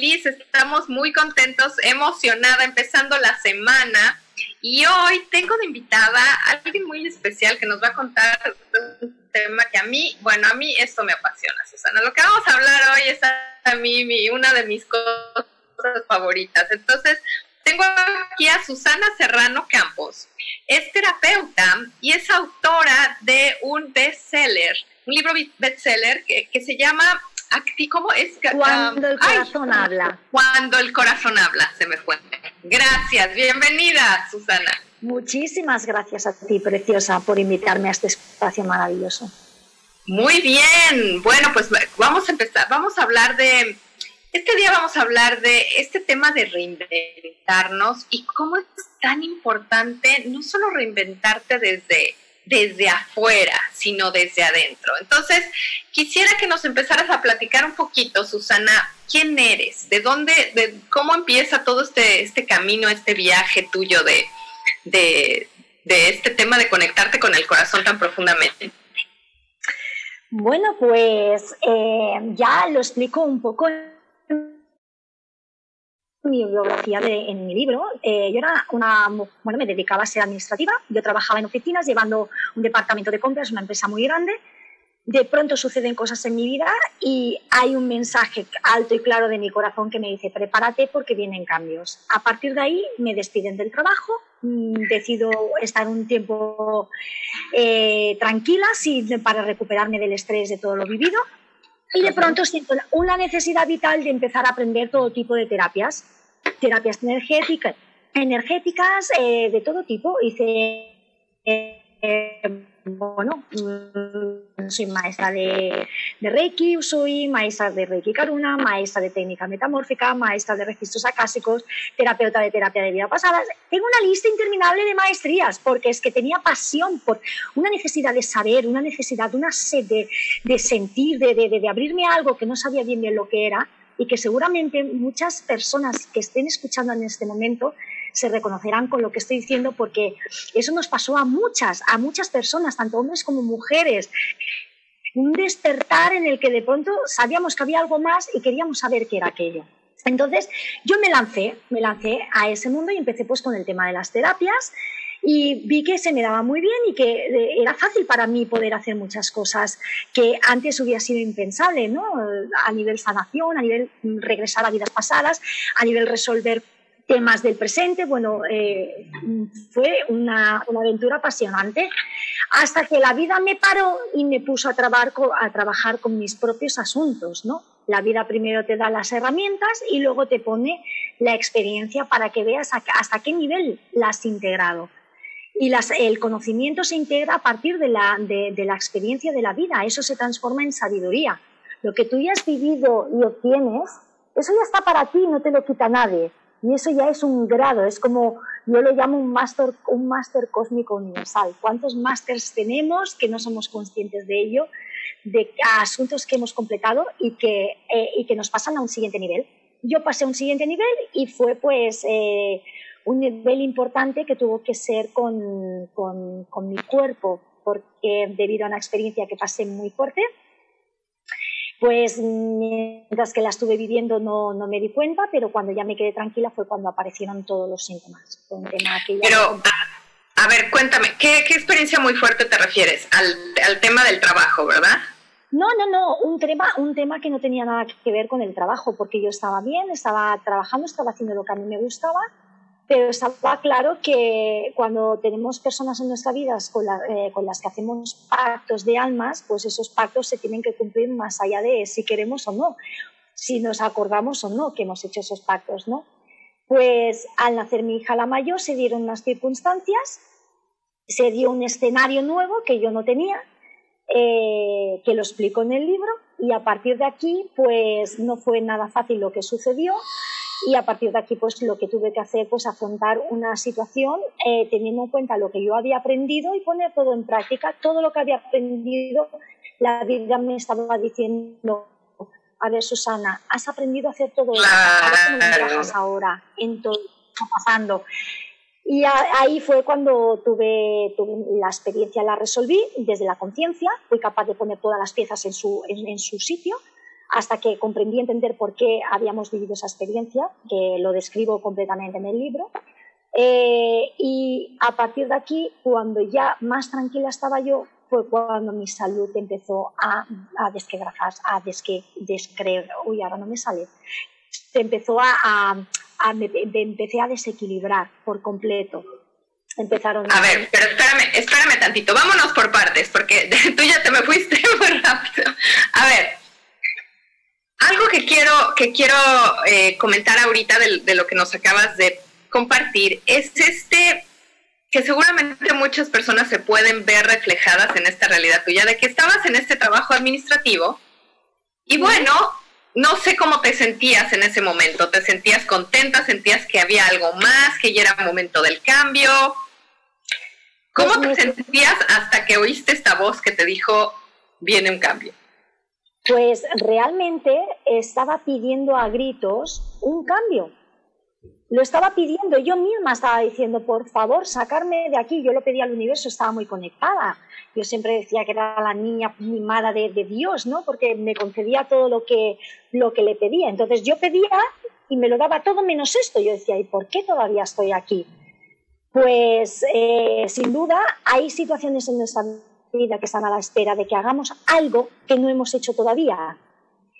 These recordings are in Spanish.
Feliz, estamos muy contentos, emocionada, empezando la semana. Y hoy tengo de invitada a alguien muy especial que nos va a contar un tema que a mí, bueno, a mí esto me apasiona, Susana. Lo que vamos a hablar hoy es a mí mi, una de mis cosas favoritas. Entonces, tengo aquí a Susana Serrano Campos. Es terapeuta y es autora de un bestseller, un libro bestseller que, que se llama ¿Cómo es? Cuando el corazón habla. Cuando el corazón habla, se me fue. Gracias, bienvenida, Susana. Muchísimas gracias a ti, preciosa, por invitarme a este espacio maravilloso. Muy bien, bueno, pues vamos a empezar, vamos a hablar de, este día vamos a hablar de este tema de reinventarnos y cómo es tan importante no solo reinventarte desde desde afuera, sino desde adentro. Entonces, quisiera que nos empezaras a platicar un poquito, Susana, quién eres, de dónde, de cómo empieza todo este, este camino, este viaje tuyo de, de, este tema de conectarte con el corazón tan profundamente. Bueno, pues eh, ya lo explico un poco mi biografía de, en mi libro. Eh, yo era una, bueno, me dedicaba a ser administrativa, yo trabajaba en oficinas llevando un departamento de compras, una empresa muy grande. De pronto suceden cosas en mi vida y hay un mensaje alto y claro de mi corazón que me dice, prepárate porque vienen cambios. A partir de ahí me despiden del trabajo, mm, decido estar un tiempo eh, tranquila para recuperarme del estrés de todo lo vivido y de pronto siento una necesidad vital de empezar a aprender todo tipo de terapias, terapias energéticas, energéticas eh, de todo tipo. Hice eh, bueno, mm, soy maestra de, Reiki, soy maestra de Reiki Karuna, maestra de técnica metamórfica, maestra de registros acásicos, terapeuta de terapia de vida pasada. Tengo una lista interminable de maestrías porque es que tenía pasión por una necesidad de saber, una necesidad, una sed de, sentir, de, de, de abrirme a algo que no sabía bien bien lo que era y que seguramente muchas personas que estén escuchando en este momento se reconocerán con lo que estoy diciendo porque eso nos pasó a muchas, a muchas personas, tanto hombres como mujeres. Un despertar en el que de pronto sabíamos que había algo más y queríamos saber qué era aquello. Entonces yo me lancé, me lancé a ese mundo y empecé pues con el tema de las terapias y vi que se me daba muy bien y que eh, era fácil para mí poder hacer muchas cosas que antes hubiera sido impensable, ¿no? A nivel sanación, a nivel regresar a vidas pasadas, a nivel resolver temas del presente. Bueno, eh, fue una, una, aventura apasionante hasta que la vida me paró y me puso a, trabajar, a trabajar con mis propios asuntos, ¿no? La vida primero te da las herramientas y luego te pone la experiencia para que veas hasta qué nivel la has integrado. Y las, el conocimiento se integra a partir de la, de, la experiencia de la vida, eso se transforma en sabiduría. Lo que tú ya has vivido y obtienes, eso ya está para ti, no te lo quita nadie. Y eso ya es un grado, es como, yo lo llamo un máster un máster cósmico universal. ¿Cuántos másters tenemos que no somos conscientes de ello, de asuntos que hemos completado y que, eh, y que nos pasan a un siguiente nivel? Yo pasé a un siguiente nivel y fue pues eh, un nivel importante que tuvo que ser con, con, con mi cuerpo, porque debido a una experiencia que pasé muy fuerte, Pues mientras que la estuve viviendo no, no, me di cuenta, pero cuando ya me quedé tranquila fue cuando aparecieron todos los síntomas. pero, a ver, cuéntame, ¿qué, experiencia muy fuerte te refieres? Al, al, tema del trabajo, ¿verdad? No, no, no, un tema, un tema que no tenía nada que ver con el trabajo, porque yo estaba bien, estaba trabajando, estaba haciendo lo que a mí me gustaba pero estaba claro que cuando tenemos personas en nuestra vida con, eh, con, las que hacemos pactos de almas, pues esos pactos se tienen que cumplir más allá de si queremos o no, si nos acordamos o no que hemos hecho esos pactos, ¿no? Pues al nacer mi hija la mayor se dieron unas circunstancias, se dio un escenario nuevo que yo no tenía, eh, que lo explico en el libro, y a partir de aquí, pues no fue nada fácil lo que sucedió y a partir de aquí pues lo que tuve que hacer pues afrontar una situación eh, teniendo en cuenta lo que yo había aprendido y poner todo en práctica. Todo lo que había aprendido la vida me estaba diciendo a ver Susana has aprendido a hacer todo esto ¿cómo ahora en todo lo que está pasando y ahí fue cuando tuve, la experiencia, la resolví desde la conciencia, fui capaz de poner todas las piezas en su, en su sitio hasta que comprendí entender por qué habíamos vivido esa experiencia, que lo describo completamente en el libro. Eh, y a partir de aquí, cuando ya más tranquila estaba yo, fue cuando mi salud empezó a, a desquebrafar, a desque, descreer, uy, ahora no me sale, se empezó a, a, me, empecé a desequilibrar por completo. Empezaron a... a ver, pero espérame, espérame tantito, vámonos por partes, porque tú ya te me fuiste muy rápido. A ver, algo que quiero, que quiero eh, comentar ahorita de, lo que nos acabas de compartir es este que seguramente muchas personas se pueden ver reflejadas en esta realidad tuya, de que estabas en este trabajo administrativo y bueno, no sé cómo te sentías en ese momento, te sentías contenta, sentías que había algo más, que ya era momento del cambio. ¿Cómo pues te sentías hasta que oíste esta voz que te dijo, viene un cambio? Pues realmente estaba pidiendo a gritos un cambio. Lo estaba pidiendo, yo misma estaba diciendo, por favor, sacarme de aquí. Yo lo pedía al universo, estaba muy conectada. Yo siempre decía que era la niña mimada de, de Dios, ¿no? Porque me concedía todo lo que, lo que le pedía. Entonces yo pedía y me lo daba todo menos esto. Yo decía, ¿y por qué todavía estoy aquí? Pues eh, sin duda hay situaciones en nuestra vida que están a la espera de que hagamos algo que no hemos hecho todavía.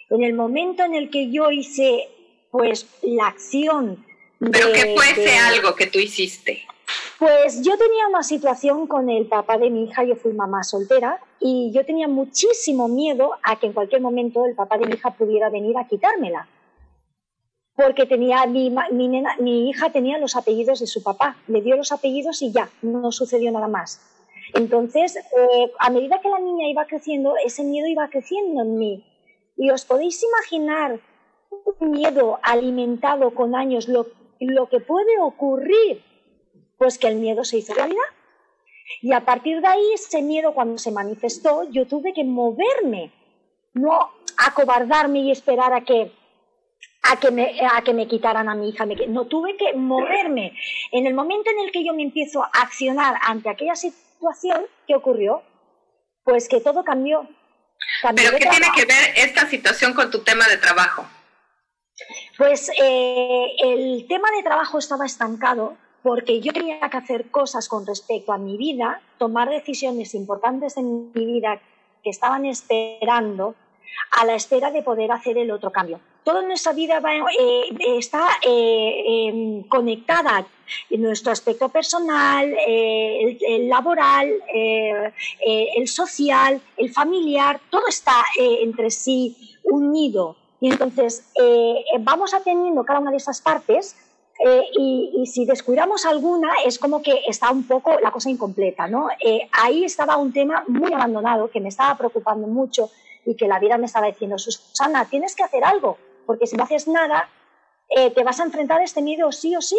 En el momento en el que yo hice pues la acción ¿Pero qué fue ese algo que tú hiciste? Pues yo tenía una situación con el papá de mi hija, yo fui mamá soltera y yo tenía muchísimo miedo a que en cualquier momento el papá de mi hija pudiera venir a quitármela. Porque tenía mi, mi, mi hija tenía los apellidos de su papá, le dio los apellidos y ya, no sucedió nada más. Entonces, eh, a medida que la niña iba creciendo, ese miedo iba creciendo en mí. Y os podéis imaginar un miedo alimentado con años, lo, lo que puede ocurrir, pues que el miedo se hizo realidad. Y a partir de ahí, ese miedo cuando se manifestó, yo tuve que moverme, no acobardarme y esperar a que a que me, a que me quitaran a mi hija. no tuve que moverme. En el momento en el que yo me empiezo a accionar ante aquella situación, ¿qué ocurrió? Pues que todo cambió. ¿Pero qué tiene que ver esta situación con tu tema de trabajo? Pues eh, el tema de trabajo estaba estancado porque yo tenía que hacer cosas con respecto a mi vida, tomar decisiones importantes en mi vida que estaban esperando a la espera de poder hacer el otro cambio. Toda nuestra vida eh, está eh, em, conectada nuestro aspecto personal, eh, el, laboral, el social, el familiar, todo está entre sí unido. Y entonces vamos atendiendo cada una de esas partes y, y, si descuidamos alguna es como que está un poco la cosa incompleta. ¿no? ahí estaba un tema muy abandonado que me estaba preocupando mucho y que la vida me estaba diciendo, Susana, tienes que hacer algo, porque si no haces nada, eh, te vas a enfrentar a este miedo sí o sí,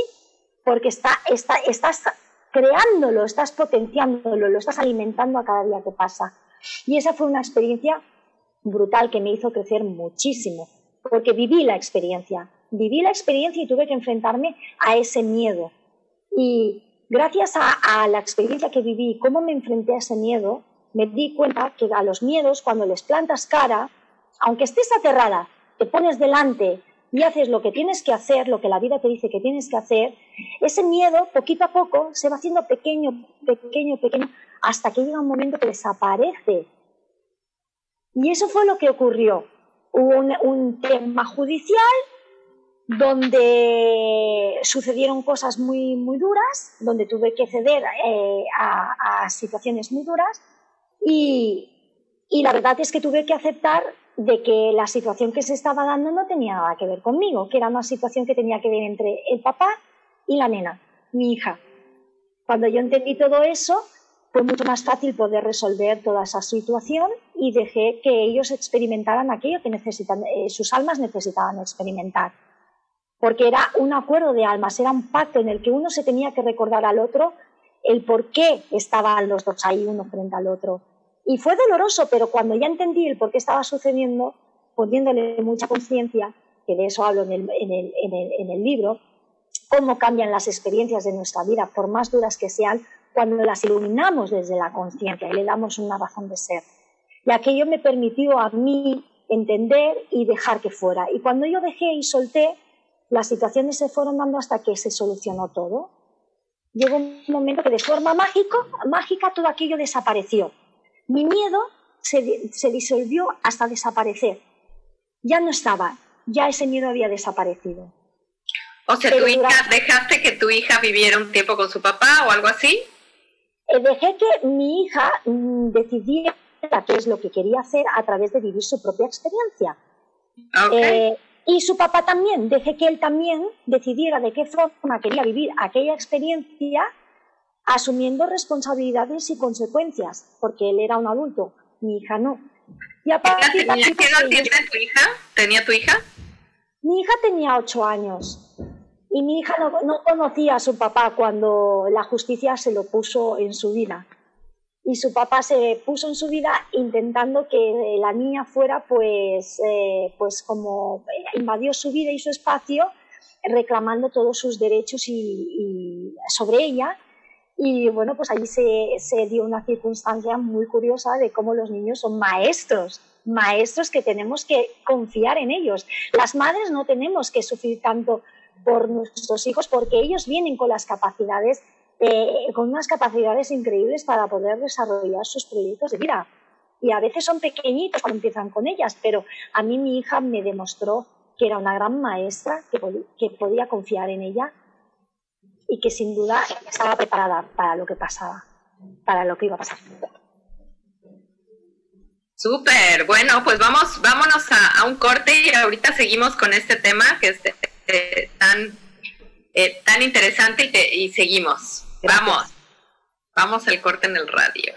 porque está, está, estás creándolo, estás potenciándolo, lo estás alimentando a cada día que pasa. Y esa fue una experiencia brutal que me hizo crecer muchísimo, porque viví la experiencia, viví la experiencia y tuve que enfrentarme a ese miedo. Y gracias a, a la experiencia que viví, cómo me enfrenté a ese miedo, me di cuenta que a los miedos, cuando les plantas cara, aunque estés aterrada, te pones delante y haces lo que tienes que hacer, lo que la vida te dice que tienes que hacer, ese miedo poquito a poco se va haciendo pequeño, pequeño, pequeño, hasta que llega un momento que desaparece. Y eso fue lo que ocurrió. Hubo un, tema judicial donde sucedieron cosas muy, muy duras, donde tuve que ceder eh, a, situaciones muy duras y, y la verdad es que tuve que aceptar de que la situación que se estaba dando no tenía nada que ver conmigo, que era una situación que tenía que ver entre el papá y la nena, mi hija. Cuando yo entendí todo eso, fue mucho más fácil poder resolver toda esa situación y dejé que ellos experimentaran aquello que necesitan, eh, sus almas necesitaban experimentar. Porque era un acuerdo de almas, era un pacto en el que uno se tenía que recordar al otro el por qué estaban los dos ahí uno frente al otro y fue doloroso, pero cuando ya entendí el por qué estaba sucediendo, poniéndole mucha conciencia, que de eso hablo en el, en, el, en, el, libro, cómo cambian las experiencias de nuestra vida, por más duras que sean, cuando las iluminamos desde la conciencia y le damos una razón de ser. Y aquello me permitió a mí entender y dejar que fuera. Y cuando yo dejé y solté, las situaciones se fueron dando hasta que se solucionó todo. Llegó un momento que de forma mágico, mágica todo aquello desapareció. Mi miedo se, se disolvió hasta desaparecer. Ya no estaba, ya ese miedo había desaparecido. O sea, tu hija, ¿dejaste que tu hija viviera un tiempo con su papá o algo así? Eh, dejé que mi hija mm, decidiera qué es lo que quería hacer a través de vivir su propia experiencia. Eh, y su papá también, dejé que él también decidiera de qué forma quería vivir aquella experiencia asumiendo responsabilidades y consecuencias, porque él era un adulto, mi hija no. Y aparte, ¿Qué edad tiene tu hija? ¿Tenía tu hija? Mi hija tenía ocho años y mi hija no, no, conocía a su papá cuando la justicia se lo puso en su vida. Y su papá se puso en su vida intentando que la niña fuera, pues, eh, pues como invadió su vida y su espacio, reclamando todos sus derechos y, y sobre ella y bueno, pues allí se, dio una circunstancia muy curiosa de cómo los niños son maestros, maestros que tenemos que confiar en ellos. Las madres no tenemos que sufrir tanto por nuestros hijos porque ellos vienen con las capacidades, eh, con unas capacidades increíbles para poder desarrollar sus proyectos de vida. Y a veces son pequeñitos cuando empiezan con ellas, pero a mí mi hija me demostró que era una gran maestra, que podía confiar en ella y que sin duda estaba preparada para lo que pasaba, para lo que iba a pasar. Súper, bueno, pues vamos, vámonos a, un corte y ahorita seguimos con este tema que es eh, tan, eh, tan interesante y, y seguimos. Vamos, vamos al corte en el radio.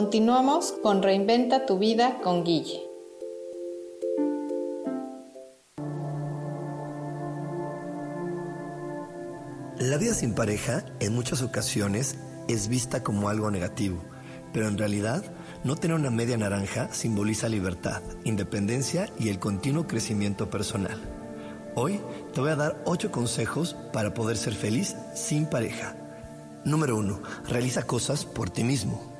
Continuamos con Reinventa tu vida con Guille. La vida sin pareja en muchas ocasiones es vista como algo negativo, pero en realidad no tener una media naranja simboliza libertad, independencia y el continuo crecimiento personal. Hoy te voy a dar 8 consejos para poder ser feliz sin pareja. Número 1. Realiza cosas por ti mismo.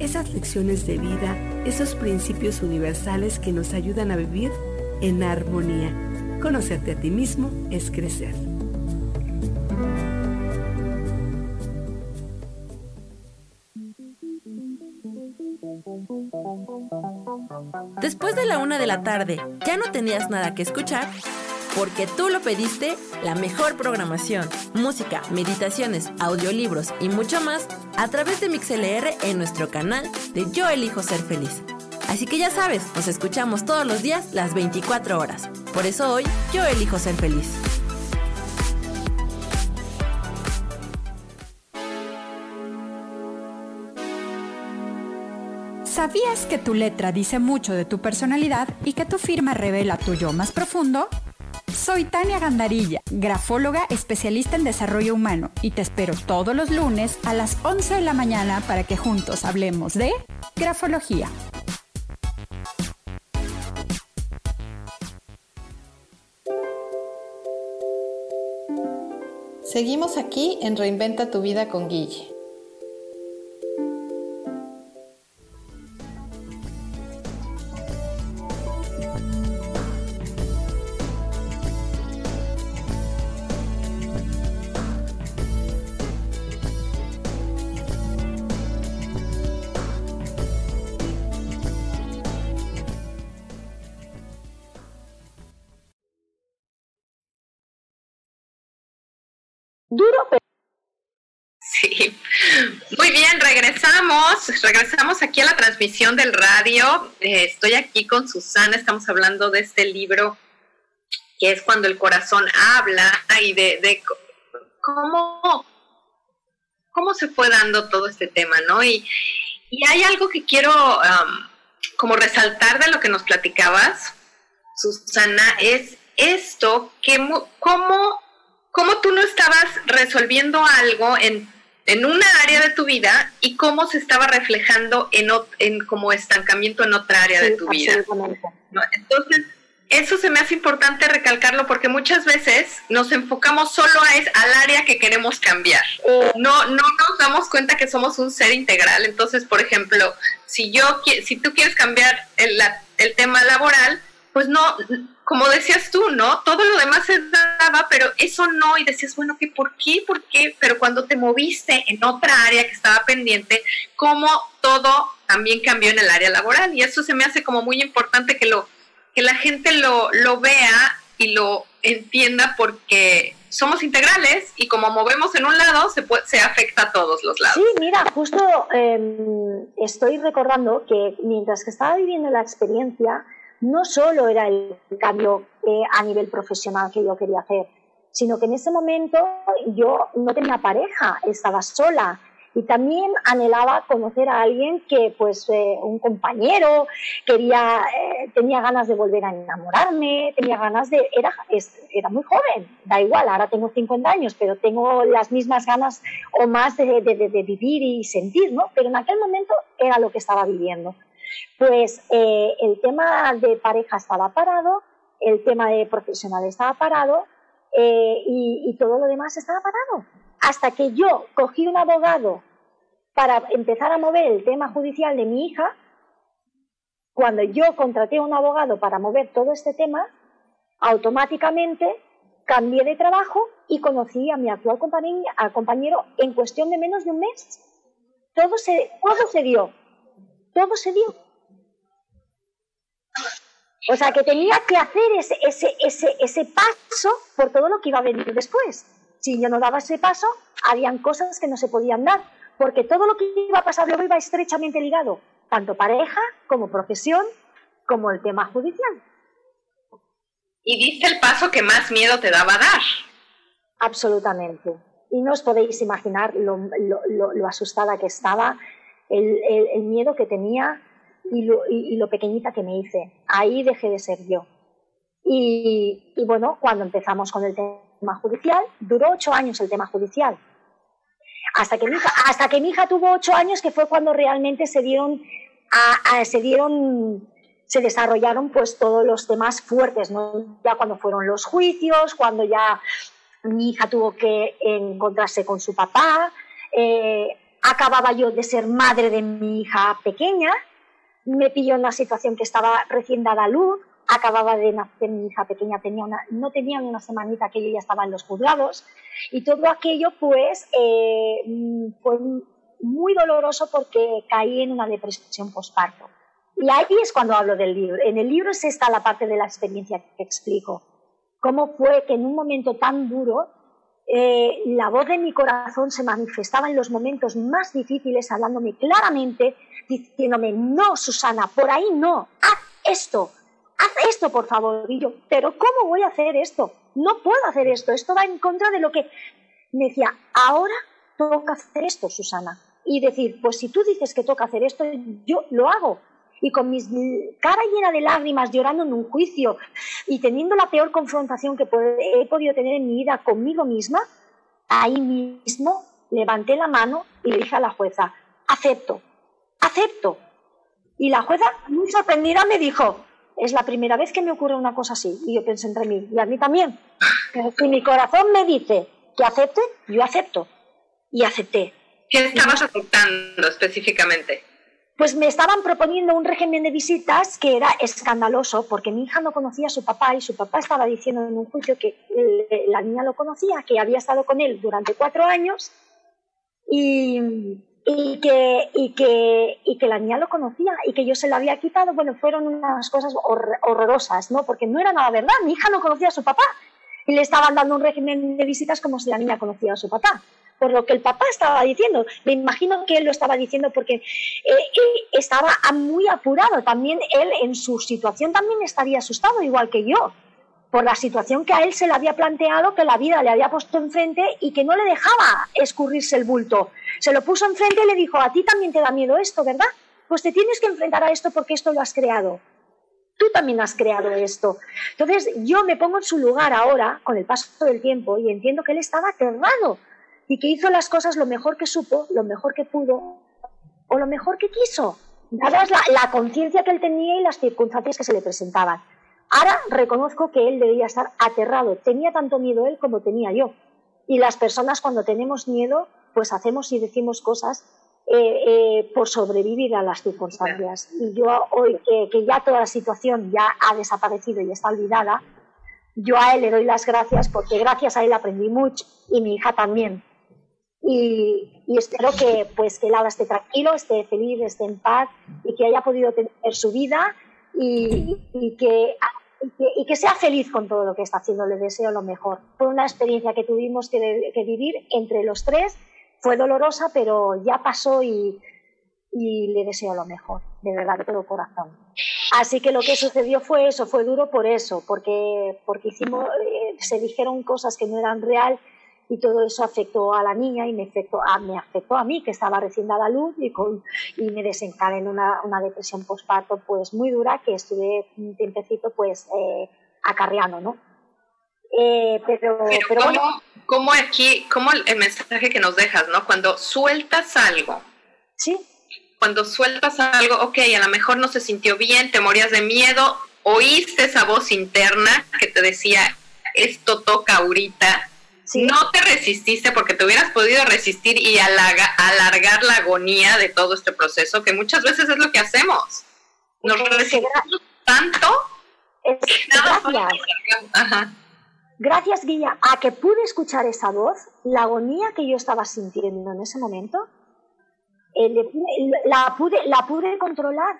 esas lecciones de vida, esos principios universales que nos ayudan a vivir en armonía. Conocerte a ti mismo es crecer. Después de la una de la tarde, ¿ya no tenías nada que escuchar? Porque tú lo pediste, la mejor programación, música, meditaciones, audiolibros y mucho más a través de MixLR en nuestro canal de Yo Elijo Ser Feliz. Así que ya sabes, nos escuchamos todos los días las 24 horas. Por eso hoy yo elijo ser feliz. ¿Sabías que tu letra dice mucho de tu personalidad y que tu firma revela tu yo más profundo? Soy Tania Gandarilla, grafóloga especialista en desarrollo humano y te espero todos los lunes a las 11 de la mañana para que juntos hablemos de grafología. Seguimos aquí en Reinventa tu vida con Guille. Transmisión del radio. Eh, estoy aquí con Susana. Estamos hablando de este libro que es cuando el corazón habla y de, cómo, cómo se fue dando todo este tema, ¿no? Y, hay algo que quiero como resaltar de lo que nos platicabas, Susana, es esto, que, cómo cómo tú no estabas resolviendo algo en, en una área de tu vida y cómo se estaba reflejando en, en como estancamiento en otra área de tu vida. Entonces, eso se me hace importante recalcarlo porque muchas veces nos enfocamos solo a es, al área que queremos cambiar. No, no nos damos cuenta que somos un ser integral. Entonces, por ejemplo, si yo si tú quieres cambiar el, el tema laboral, pues no, como decías tú, ¿no? Todo lo demás se daba, pero eso no, y decías, bueno, ¿qué, ¿por qué? ¿Por qué? Pero cuando te moviste en otra área que estaba pendiente, como todo también cambió en el área laboral, y eso se me hace como muy importante que lo que la gente lo, lo vea y lo entienda porque somos integrales y como movemos en un lado, se, puede, se afecta a todos los lados. Sí, mira, justo em, estoy recordando que mientras que estaba viviendo la experiencia, no solo era el cambio eh, a nivel profesional que yo quería hacer, sino que en ese momento yo no tenía pareja, estaba sola y también anhelaba conocer a alguien que, pues, eh, un compañero, quería, eh, tenía ganas de volver a enamorarme, tenía ganas de, era, era muy joven, da igual, ahora tengo 50 años, pero tengo las mismas ganas o más de, de, de vivir y sentir, ¿no? Pero en aquel momento era lo que estaba viviendo. Pues eh, el tema de pareja estaba parado, el tema de profesional estaba parado eh, y, todo lo demás estaba parado. Hasta que yo cogí un abogado para empezar a mover el tema judicial de mi hija, cuando yo contraté a un abogado para mover todo este tema, automáticamente cambié de trabajo y conocí a mi actual compañero, en cuestión de menos de un mes. Todo se, todo se dio todo se dio. O sea, que tenía que hacer ese, ese, ese, ese paso por todo lo que iba a venir después. Si yo no daba ese paso, habían cosas que no se podían dar, porque todo lo que iba a pasar luego iba estrechamente ligado, tanto pareja como profesión, como el tema judicial. Y diste el paso que más miedo te daba dar. Absolutamente. Y no os podéis imaginar lo, lo, lo asustada que estaba el, miedo que tenía y lo, pequeñita que me hice. Ahí dejé de ser yo. Y, bueno, cuando empezamos con el tema judicial, duró ocho años el tema judicial. Hasta que mi hija, hasta que mi hija tuvo ocho años, que fue cuando realmente se dieron, se dieron, se desarrollaron pues todos los temas fuertes, ¿no? Ya cuando fueron los juicios, cuando ya mi hija tuvo que encontrarse con su papá, eh, acababa yo de ser madre de mi hija pequeña, me pilló en una situación que estaba recién dada a luz, acababa de nacer mi hija pequeña, tenía una, no tenía una semanita que ella ya estaba en los juzgados y todo aquello pues eh, fue muy doloroso porque caí en una depresión postparto. Y ahí es cuando hablo del libro. En el libro es esta la parte de la experiencia que explico. Cómo fue que en un momento tan duro eh, la voz de mi corazón se manifestaba en los momentos más difíciles, hablándome claramente, diciéndome, no, Susana, por ahí no, haz esto, haz esto, por favor. Y yo, pero ¿cómo voy a hacer esto? No puedo hacer esto, esto va en contra de lo que... Me decía, ahora toca hacer esto, Susana. Y decir, pues si tú dices que toca hacer esto, yo lo hago. Y con mi cara llena de lágrimas, llorando en un juicio y teniendo la peor confrontación que he podido tener en mi vida conmigo misma, ahí mismo levanté la mano y le dije a la jueza, acepto, acepto. Y la jueza, muy sorprendida, me dijo, es la primera vez que me ocurre una cosa así. Y yo pensé entre mí, y a mí también. Si mi corazón me dice que acepte, yo acepto. Y acepté. ¿Qué estabas aceptando específicamente? Pues me estaban proponiendo un régimen de visitas que era escandaloso porque mi hija no conocía a su papá y su papá estaba diciendo en un juicio que la niña lo conocía, que había estado con él durante cuatro años y, que la niña lo conocía y que yo se lo había quitado, bueno, fueron unas cosas horrorosas, ¿no? Porque no era nada verdad, mi hija no conocía a su papá y le estaban dando un régimen de visitas como si la niña conocía a su papá, por lo que el papá estaba diciendo. Me imagino que él lo estaba diciendo porque eh, estaba muy apurado, también él en su situación también estaría asustado, igual que yo por la situación que a él se le había planteado, que la vida le había puesto enfrente y que no le dejaba escurrirse el bulto. Se lo puso enfrente y le dijo, a ti también te da miedo esto, ¿verdad? Pues te tienes que enfrentar a esto porque esto lo has creado. Tú también has creado esto. Entonces yo me pongo en su lugar ahora, con el paso del tiempo, y entiendo que él estaba aterrado y que hizo las cosas lo mejor que supo, lo mejor que pudo o lo mejor que quiso, dadas la, la conciencia que él tenía y las circunstancias que se le presentaban. Ahora reconozco que él debía estar aterrado. Tenía tanto miedo él como tenía yo. Y las personas cuando tenemos miedo, pues hacemos y decimos cosas eh, eh, por sobrevivir a las circunstancias. Y yo hoy que, ya toda la situación ya ha desaparecido y está olvidada, yo a él le doy las gracias porque gracias a él aprendí mucho y mi hija también. Y, espero que pues que él ahora esté tranquilo, esté feliz, esté en paz y que haya podido tener su vida y, y que y que, sea feliz con todo lo que está haciendo, le deseo lo mejor. Fue una experiencia que tuvimos que, vivir entre los tres, fue dolorosa, pero ya pasó y, le deseo lo mejor, de verdad, de todo corazón. Así que lo que sucedió fue eso, fue duro por eso, porque, porque hicimos, eh, se dijeron cosas que no eran real y todo eso afectó a la niña y me afectó a, me afectó a mí, que estaba recién dada luz y, con, y me desencadenó una, una depresión postparto pues muy dura que estuve un tiempecito pues eh, acarreando, ¿no? Eh, pero, pero, ¿cómo, aquí, cómo el mensaje que nos dejas, ¿no? Cuando sueltas algo. Sí. Cuando sueltas algo, ok, a lo mejor no se sintió bien, te morías de miedo, oíste esa voz interna que te decía, esto toca ahorita, no te resististe porque te hubieras podido resistir y alargar la agonía de todo este proceso, que muchas veces es lo que hacemos. Nos resistimos tanto. gracias. Gracias, Guilla, a que pude escuchar esa voz, la agonía que yo estaba sintiendo en ese momento, eh, la, pude, la pude controlar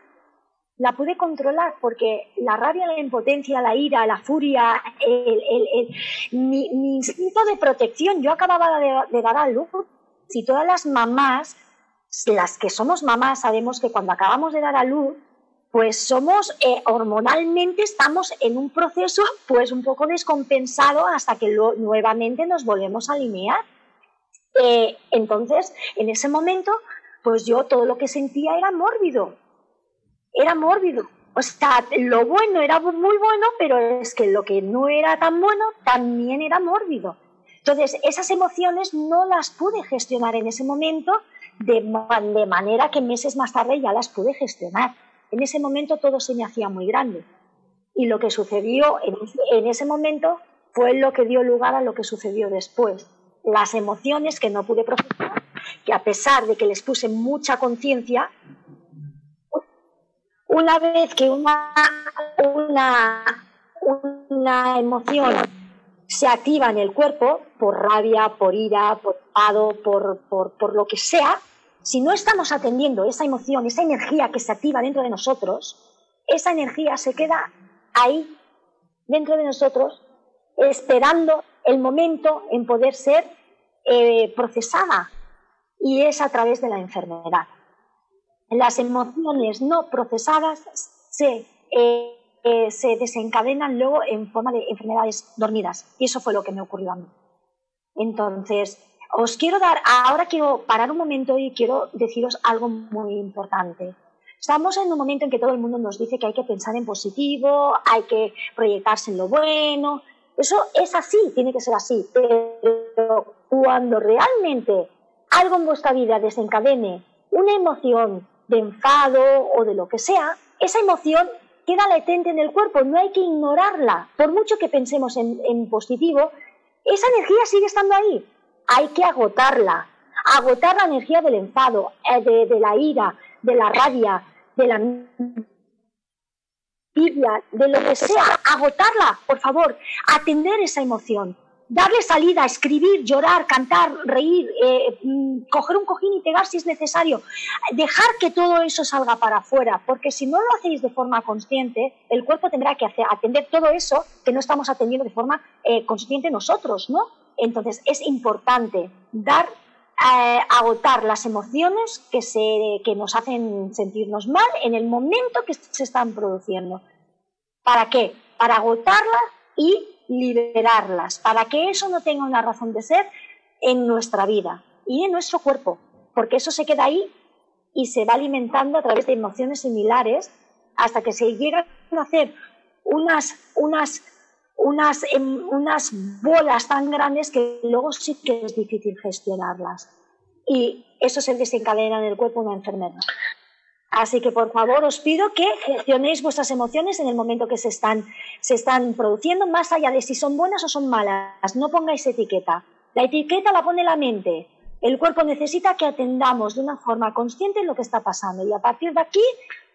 la pude controlar porque la rabia, la impotencia, la ira, la furia, mi, instinto de protección, yo acababa de, dar a luz. Si todas las mamás, las que somos mamás, sabemos que cuando acabamos de dar a luz, pues somos eh, hormonalmente estamos en un proceso pues un poco descompensado hasta que nuevamente nos volvemos a alinear. Eh, entonces, en ese momento pues yo todo lo que sentía era mórbido, era mórbido. O sea, lo bueno era muy bueno, pero es que lo que no era tan bueno también era mórbido. Entonces, esas emociones no las pude gestionar en ese momento, de, de manera que meses más tarde ya las pude gestionar. En ese momento todo se me hacía muy grande. Y lo que sucedió en, ese momento fue lo que dio lugar a lo que sucedió después. Las emociones que no pude procesar, que a pesar de que les puse mucha conciencia, una vez que una, una, una emoción se activa en el cuerpo, por rabia, por ira, por enfado, por, por, por lo que sea, si no estamos atendiendo esa emoción, esa energía que se activa dentro de nosotros, esa energía se queda ahí, dentro de nosotros, esperando el momento en poder ser eh, procesada. Y es a través de la enfermedad. Las emociones no procesadas se, eh, eh, se desencadenan luego en forma de enfermedades dormidas. Y eso fue lo que me ocurrió a mí. Entonces, os quiero dar, ahora quiero parar un momento y quiero deciros algo muy importante. Estamos en un momento en que todo el mundo nos dice que hay que pensar en positivo, hay que proyectarse en lo bueno. Eso es así, tiene que ser así. Pero cuando realmente algo en vuestra vida desencadene una emoción de enfado o de lo que sea, esa emoción queda latente en el cuerpo, no hay que ignorarla. Por mucho que pensemos en, positivo, esa energía sigue estando ahí. Hay que agotarla, agotar la energía del enfado, eh, de la ira, de la rabia, de la de lo que sea, agotarla, por favor, atender esa emoción, darle salida, escribir, llorar, cantar, reír, eh, mm, coger un cojín y pegar si es necesario, dejar que todo eso salga para afuera, porque si no lo hacéis de forma consciente, el cuerpo tendrá que hacer, atender todo eso que no estamos atendiendo de forma eh, consciente nosotros, ¿no? Entonces es importante dar agotar las emociones que, se, que nos hacen sentirnos mal en el momento que se están produciendo. ¿Para qué? Para agotarlas y liberarlas, para que eso no tenga una razón de ser en nuestra vida y en nuestro cuerpo, porque eso se queda ahí y se va alimentando a través de emociones similares hasta que se llegan a hacer unas, unas, unas, em, unas bolas tan grandes que luego sí que es difícil gestionarlas y eso se desencadena en el cuerpo una enfermedad. Así que por favor os pido que gestionéis vuestras emociones en el momento que se están, se están produciendo, más allá de si son buenas o son malas. No pongáis etiqueta. La etiqueta la pone la mente. El cuerpo necesita que atendamos de una forma consciente lo que está pasando y a partir de aquí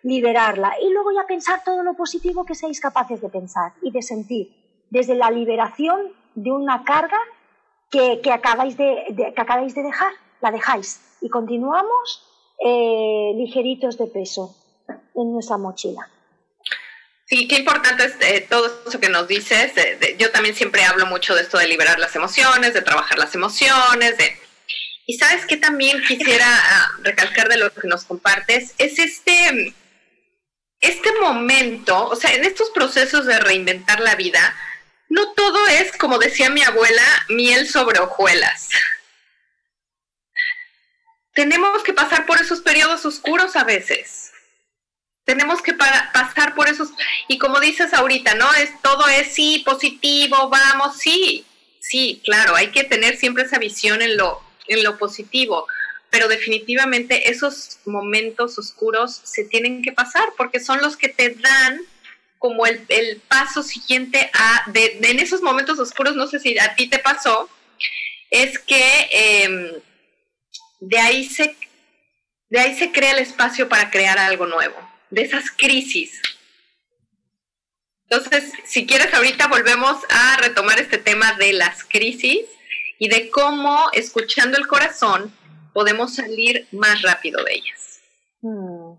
liberarla y luego ya pensar todo lo positivo que seáis capaces de pensar y de sentir desde la liberación de una carga que, acabáis, de, que acabáis de dejar la dejáis y continuamos eh, ligeritos de peso en nuestra mochila. Sí, qué importante es eh, todo eso que nos dices. yo también siempre hablo mucho de esto de liberar las emociones, de trabajar las emociones, de... Y sabes que también quisiera ah, recalcar de lo que nos compartes, es este, este momento, o sea, en estos procesos de reinventar la vida, no todo es, como decía mi abuela, miel sobre hojuelas tenemos que pasar por esos periodos oscuros a veces. Tenemos que pasar por esos, y como dices ahorita, ¿no? Es todo es sí, positivo, vamos, sí, sí, claro, hay que tener siempre esa visión en lo, en lo positivo, pero definitivamente esos momentos oscuros se tienen que pasar porque son los que te dan como el, paso siguiente a, de, en esos momentos oscuros, no sé si a ti te pasó, es que... Em, de ahí se, de ahí se crea el espacio para crear algo nuevo, de esas crisis. Entonces, si quieres, ahorita volvemos a retomar este tema de las crisis y de cómo, escuchando el corazón, podemos salir más rápido de ellas. Mm.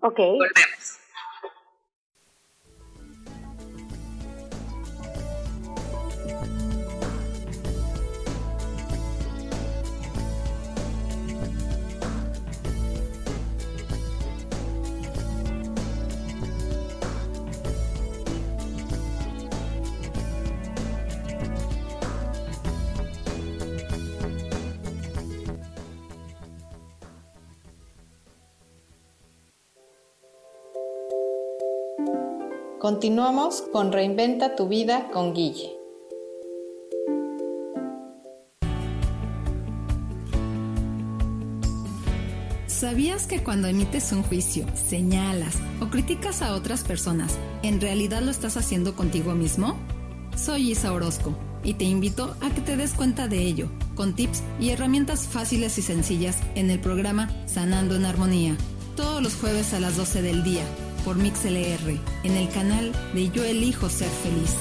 Ok. Volvemos. Continuamos con Reinventa tu vida con Guille. ¿Sabías que cuando emites un juicio, señalas o criticas a otras personas, en realidad lo estás haciendo contigo mismo? Soy Isa Orozco y te invito a que te des cuenta de ello, con tips y herramientas fáciles y sencillas en el programa Sanando en Armonía, todos los jueves a las 12 del día, por MixLR, en el canal de Yo Elijo Ser Feliz.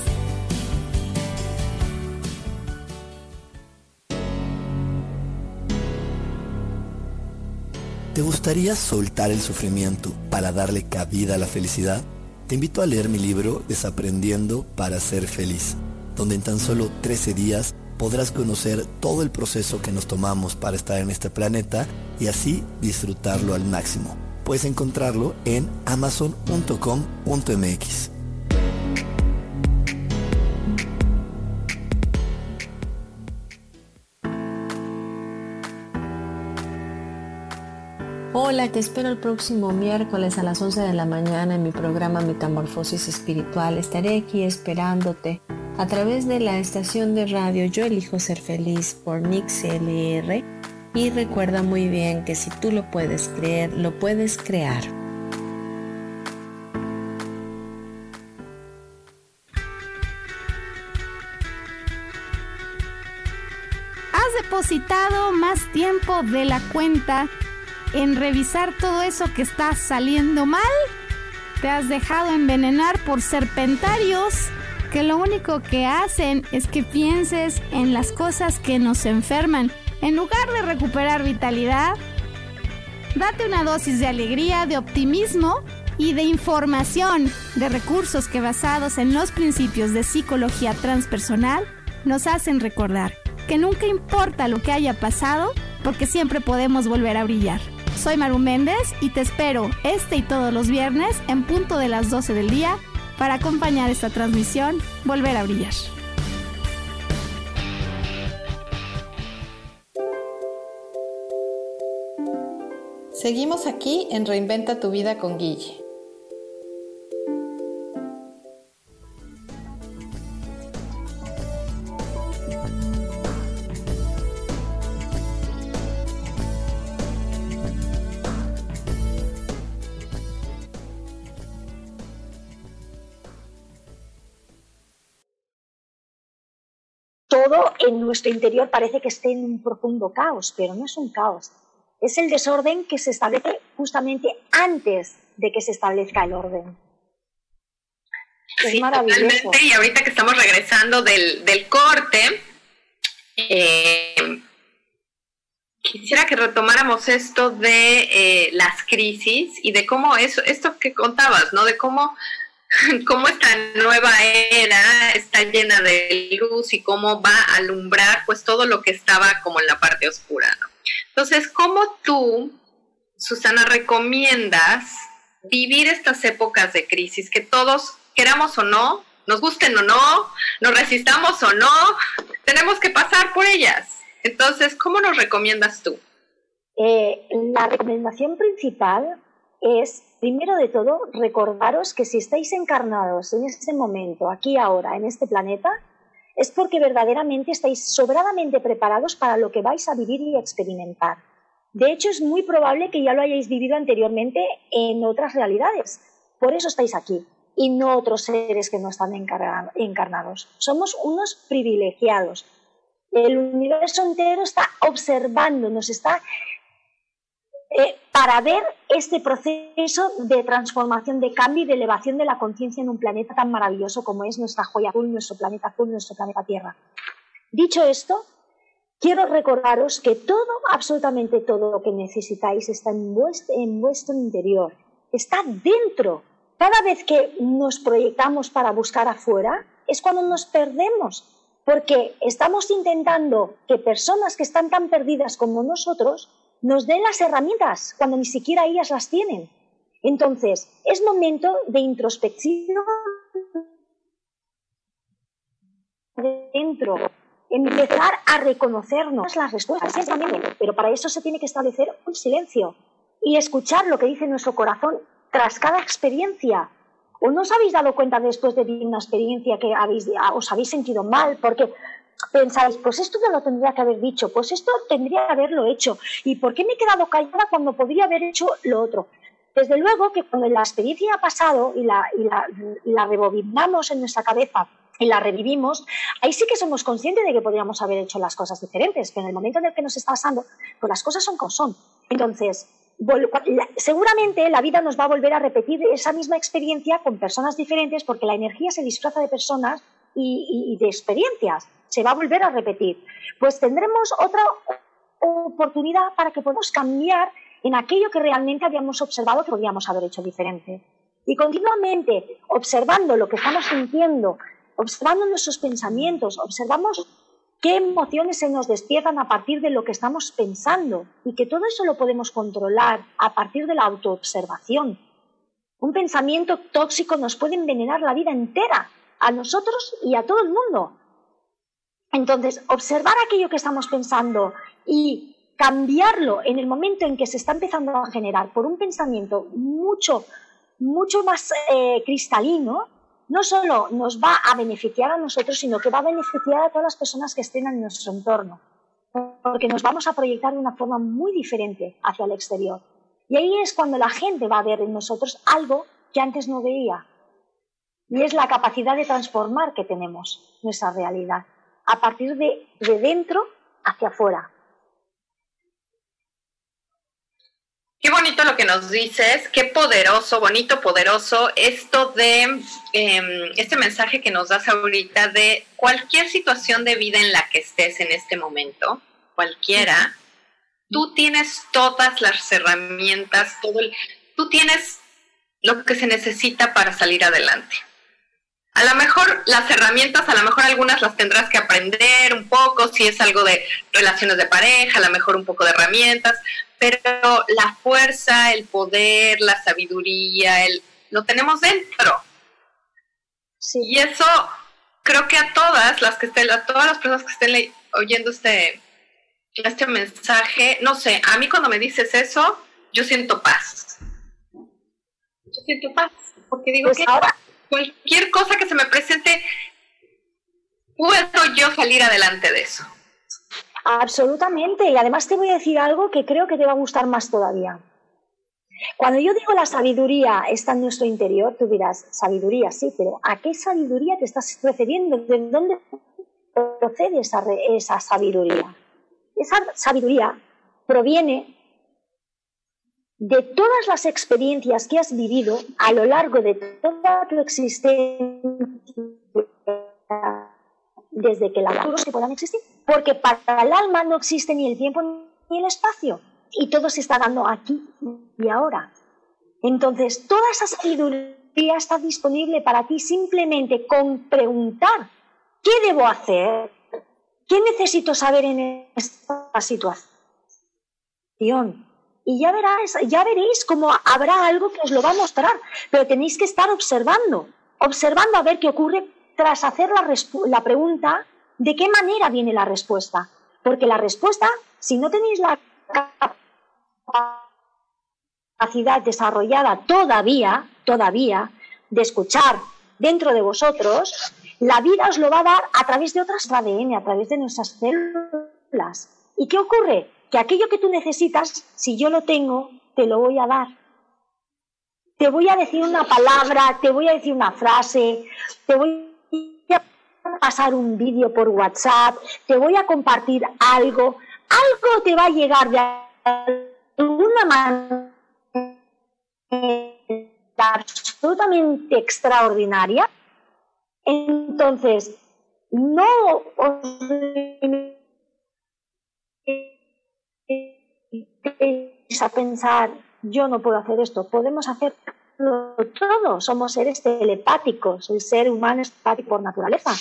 ¿Te gustaría soltar el sufrimiento para darle cabida a la felicidad? Te invito a leer mi libro Desaprendiendo para ser feliz, donde en tan solo 13 días podrás conocer todo el proceso que nos tomamos para estar en este planeta y así disfrutarlo al máximo. Puedes encontrarlo en amazon.com.mx. Hola, te espero el próximo miércoles a las 11 de la mañana en mi programa Metamorfosis Espiritual. Estaré aquí esperándote a través de la estación de radio Yo Elijo Ser Feliz por MixLR. Y recuerda muy bien que si tú lo puedes creer, lo puedes crear. Has depositado más tiempo de la cuenta en revisar todo eso que está saliendo mal? ¿Te has dejado envenenar por serpentarios que lo único que hacen es que pienses en las cosas que nos enferman en lugar de recuperar vitalidad? Date una dosis de alegría, de optimismo y de información, de recursos que basados en los principios de psicología transpersonal nos hacen recordar que nunca importa lo que haya pasado, porque siempre podemos volver a brillar. Soy Maru Méndez y te espero este y todos los viernes en punto de las 12 del día para acompañar esta transmisión Volver a Brillar. Seguimos aquí en Reinventa tu vida con Guille. todo en nuestro interior parece que esté en un profundo caos, pero no es un caos. Es el desorden que se establece justamente antes de que se establezca el orden. Es sí, maravilloso. Y ahorita que estamos regresando del, del corte, eh, quisiera que retomáramos esto de eh, las crisis y de cómo eso, esto que contabas, ¿no? De cómo cómo esta nueva era está llena de luz y cómo va a alumbrar pues todo lo que estaba como en la parte oscura, ¿no? Entonces, ¿cómo tú, Susana, recomiendas vivir estas épocas de crisis que todos queramos o no, nos gusten o no, nos resistamos o no, tenemos que pasar por ellas? Entonces, ¿cómo nos recomiendas tú? Eh, la recomendación principal es Primero de todo, recordaros que si estáis encarnados en este momento, aquí ahora, en este planeta, es porque verdaderamente estáis sobradamente preparados para lo que vais a vivir y experimentar. De hecho, es muy probable que ya lo hayáis vivido anteriormente en otras realidades. Por eso estáis aquí y no otros seres que no están encarnados. Somos unos privilegiados. El universo entero está observando, nos está eh, para ver este proceso de transformación, de cambio y de elevación de la conciencia en un planeta tan maravilloso como es nuestra joya azul, nuestro planeta azul, nuestro planeta Tierra. Dicho esto, quiero recordaros que todo, absolutamente todo lo que necesitáis está en vuestro, en vuestro interior, está dentro. Cada vez que nos proyectamos para buscar afuera es cuando nos perdemos, porque estamos intentando que personas que están tan perdidas como nosotros nos den las herramientas cuando ni siquiera ellas las tienen. Entonces, es momento de introspección dentro, empezar a reconocernos las respuestas, pero para eso se tiene que establecer un silencio y escuchar lo que dice nuestro corazón tras cada experiencia ¿O no os habéis dado cuenta después de una experiencia que os habéis sentido mal? Porque pensáis, pues esto no lo tendría que haber dicho, pues esto tendría que haberlo hecho. ¿Y por qué me he quedado callada cuando podría haber hecho lo otro? Desde luego que cuando la experiencia ha pasado y la, y la, la rebobinamos en nuestra cabeza y la revivimos, ahí sí que somos conscientes de que podríamos haber hecho las cosas diferentes, pero en el momento en el que nos está pasando, pues las cosas son como son. Entonces, seguramente la vida nos va a volver a repetir esa misma experiencia con personas diferentes porque la energía se disfraza de personas y, de experiencias. Se va a volver a repetir. Pues tendremos otra oportunidad para que podamos cambiar en aquello que realmente habíamos observado que podíamos haber hecho diferente. Y continuamente observando lo que estamos sintiendo, observando nuestros pensamientos, observamos qué emociones se nos despiertan a partir de lo que estamos pensando y que todo eso lo podemos controlar a partir de la autoobservación. Un pensamiento tóxico nos puede envenenar la vida entera, a nosotros y a todo el mundo. Entonces, observar aquello que estamos pensando y cambiarlo en el momento en que se está empezando a generar por un pensamiento mucho, mucho más eh, cristalino, no solo nos va a beneficiar a nosotros, sino que va a beneficiar a todas las personas que estén en nuestro entorno, porque nos vamos a proyectar de una forma muy diferente hacia el exterior. Y ahí es cuando la gente va a ver en nosotros algo que antes no veía. Y es la capacidad de transformar que tenemos nuestra realidad, a partir de, de dentro hacia afuera. Qué bonito lo que nos dices, qué poderoso, bonito, poderoso esto de em, este mensaje que nos das ahorita de cualquier situación de vida en la que estés en este momento, cualquiera, tú tienes todas las herramientas, todo tú tienes lo que se necesita para salir adelante. A lo mejor las herramientas, a lo mejor algunas las tendrás que aprender un poco, si es algo de relaciones de pareja, a lo mejor un poco de herramientas, pero la fuerza, el poder, la sabiduría, el, lo tenemos dentro. Sí. Y eso creo que a todas las que estén, a todas las personas que estén oyendo este, este mensaje, no sé, a mí cuando me dices eso, yo siento paz. Yo siento paz, porque digo pues que ahora, cualquier cosa que se me presente, puedo yo salir adelante de eso. Absolutamente. Y además te voy a decir algo que creo que te va a gustar más todavía. Cuando yo digo la sabiduría está en nuestro interior, tú dirás, sabiduría, sí, pero ¿a qué sabiduría te estás refiriendo? ¿De dónde procede esa, esa sabiduría? Esa sabiduría proviene de todas las experiencias que has vivido a lo largo de toda tu existencia desde que la los que puedan existir, porque para el alma no existe ni el tiempo ni el espacio, y todo se está dando aquí y ahora. Entonces, toda esa sabiduría está disponible para ti simplemente con preguntar, ¿qué debo hacer? ¿Qué necesito saber en esta situación? Y ya, verás, ya veréis cómo habrá algo que os lo va a mostrar, pero tenéis que estar observando, observando a ver qué ocurre tras hacer la, la pregunta de qué manera viene la respuesta. Porque la respuesta, si no tenéis la capacidad desarrollada todavía, todavía, de escuchar dentro de vosotros, la vida os lo va a dar a través de otras ADN, a través de nuestras células. ¿Y qué ocurre? Que aquello que tú necesitas, si yo lo tengo, te lo voy a dar. Te voy a decir una palabra, te voy a decir una frase, te voy pasar un vídeo por WhatsApp, te voy a compartir algo, algo te va a llegar de alguna manera absolutamente extraordinaria. Entonces, no os a pensar, yo no puedo hacer esto, podemos hacerlo todo, somos seres telepáticos, el ser humano es telepático por naturaleza.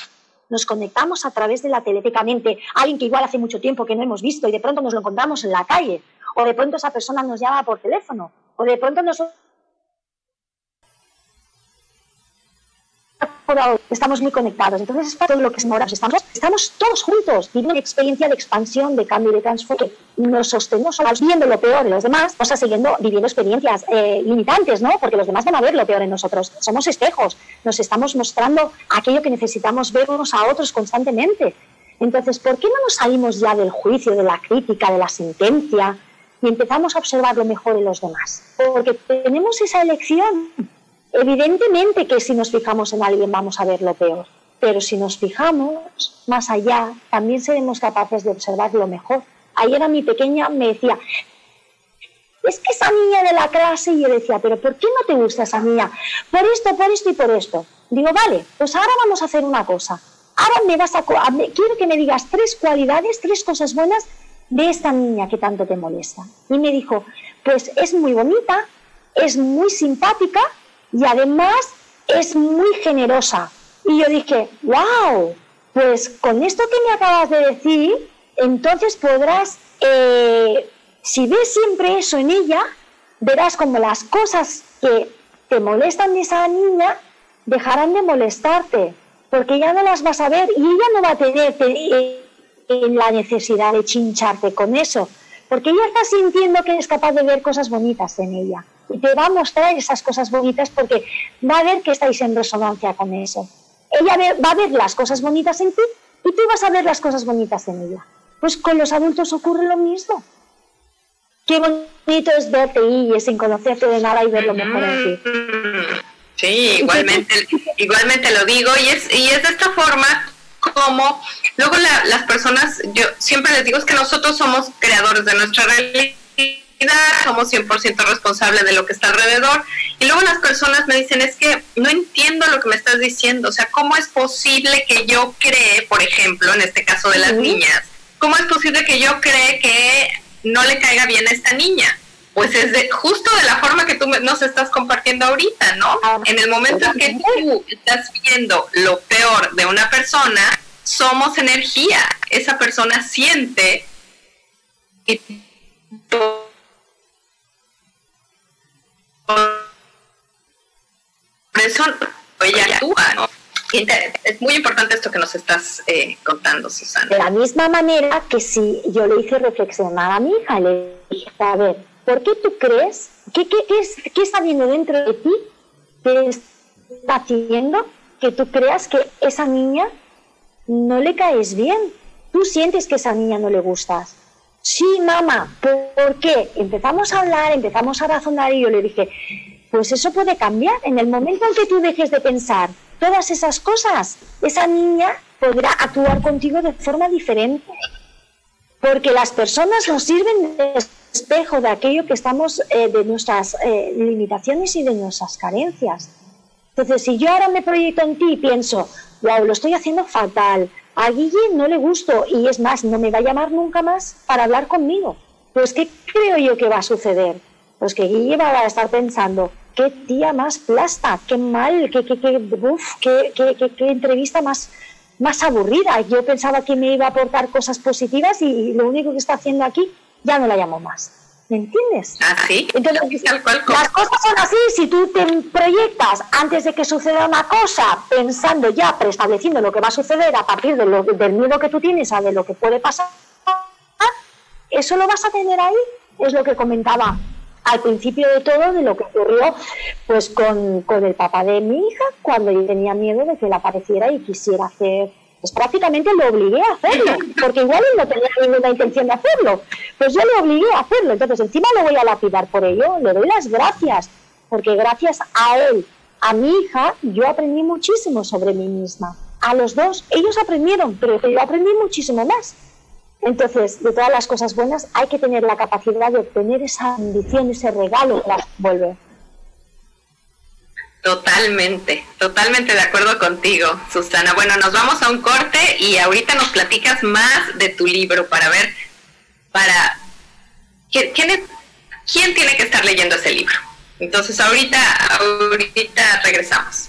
Nos conectamos a través de la telepáticamente. Alguien que igual hace mucho tiempo que no hemos visto y de pronto nos lo encontramos en la calle, o de pronto esa persona nos llama por teléfono, o de pronto nos estamos muy conectados. Entonces, es para todo lo que ahora. Estamos, estamos todos juntos, viviendo una experiencia de expansión, de cambio, de transformación. Nos sostenemos viendo lo peor de los demás, o sea, siguiendo viviendo experiencias eh, limitantes, ¿no? Porque los demás van a ver lo peor en nosotros. Somos espejos, nos estamos mostrando aquello que necesitamos ver unos a otros constantemente. Entonces, ¿por qué no nos salimos ya del juicio, de la crítica, de la sentencia y empezamos a observar lo mejor en los demás? Porque tenemos esa elección Evidentemente que si nos fijamos en alguien vamos a ver lo peor, pero si nos fijamos más allá, también seremos capaces de observar lo mejor. Ayer a mi pequeña me decía, es que esa niña de la clase, y yo decía, pero ¿por qué no te gusta esa niña? Por esto, por esto y por esto. Digo, vale, pues ahora vamos a hacer una cosa. Ahora me vas a, quiero que me digas tres cualidades, tres cosas buenas de esta niña que tanto te molesta. Y me dijo, pues es muy bonita, es muy simpática y además es muy generosa. Y yo dije, wow, pues con esto que me acabas de decir, entonces podrás, eh, si ves siempre eso en ella, verás como las cosas que te molestan de esa niña dejarán de molestarte, porque ya no las vas a ver y ella no va a tener eh, la necesidad de chincharte con eso, porque ella está sintiendo que es capaz de ver cosas bonitas en ella te va a mostrar esas cosas bonitas porque va a ver que estáis en resonancia con eso. Ella va a ver las cosas bonitas en ti y tú vas a ver las cosas bonitas en ella. Pues con los adultos ocurre lo mismo. Qué bonito es verte y sin conocerte de nada y ver lo mejor en ti. Sí, igualmente, igualmente lo digo y es, y es de esta forma como luego las personas, yo siempre les digo es que nosotros somos creadores de nuestra realidad somos 100% responsables de lo que está alrededor. Y luego las personas me dicen, es que no entiendo lo que me estás diciendo, o sea, ¿cómo es posible que yo cree, por ejemplo, en este caso de las niñas, cómo es posible que yo cree que no le caiga bien a esta niña? Pues es de, justo de la forma que tú nos estás compartiendo ahorita, ¿no? Ah, en el momento en que tú estás viendo lo peor de una persona, somos energía. Esa persona siente y por eso ella actúa, ¿no? Es muy importante esto que nos estás eh, contando, Susana. De la misma manera que si yo le hice reflexionar a mi hija, le dije, a ver, ¿por qué tú crees? ¿Qué, qué, qué, es, qué está viendo dentro de ti que está haciendo que tú creas que esa niña no le caes bien? Tú sientes que esa niña no le gustas sí, mamá, ¿por qué? Empezamos a hablar, empezamos a razonar y yo le dije, pues eso puede cambiar. En el momento en que tú dejes de pensar todas esas cosas, esa niña podrá actuar contigo de forma diferente. Porque las personas nos sirven de espejo de aquello que estamos, eh, de nuestras eh, limitaciones y de nuestras carencias. Entonces, si yo ahora me proyecto en ti y pienso, wow, lo estoy haciendo fatal, a Guille no le gusto y es más, no me va a llamar nunca más para hablar conmigo. Pues, ¿qué creo yo que va a suceder? Pues que Guille va a estar pensando, qué tía más plasta, qué mal, qué, qué, qué, qué, qué, entrevista más, más aburrida. Yo pensaba que me iba a aportar cosas positivas y lo único que está haciendo aquí ya no la llamo más. ¿Me entiendes? Así. Ah, Entonces, las cosas son así. Si tú te proyectas antes de que suceda una cosa, pensando ya, preestableciendo lo que va a suceder a partir de lo, del miedo que tú tienes a de lo que puede pasar, eso lo vas a tener ahí. Es lo que comentaba al principio de todo de lo que ocurrió pues con, con el papá de mi hija cuando yo tenía miedo de que él apareciera y quisiera hacer pues prácticamente lo obligué a hacerlo, porque igual él no tenía ninguna intención de hacerlo, pues yo lo obligué a hacerlo, entonces encima lo voy a lapidar por ello, le doy las gracias, porque gracias a él, a mi hija, yo aprendí muchísimo sobre mí misma, a los dos, ellos aprendieron, pero yo aprendí muchísimo más. Entonces, de todas las cosas buenas, hay que tener la capacidad de obtener esa ambición, ese regalo que las vuelve. Totalmente, totalmente de acuerdo contigo, Susana. Bueno, nos vamos a un corte y ahorita nos platicas más de tu libro para ver, para quién, quién tiene que estar leyendo ese libro. Entonces ahorita, ahorita regresamos.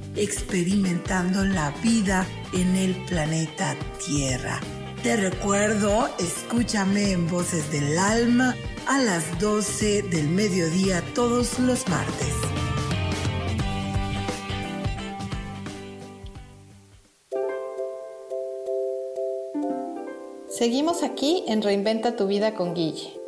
experimentando la vida en el planeta Tierra. Te recuerdo, escúchame en Voces del Alma a las 12 del mediodía todos los martes. Seguimos aquí en Reinventa tu vida con Guille.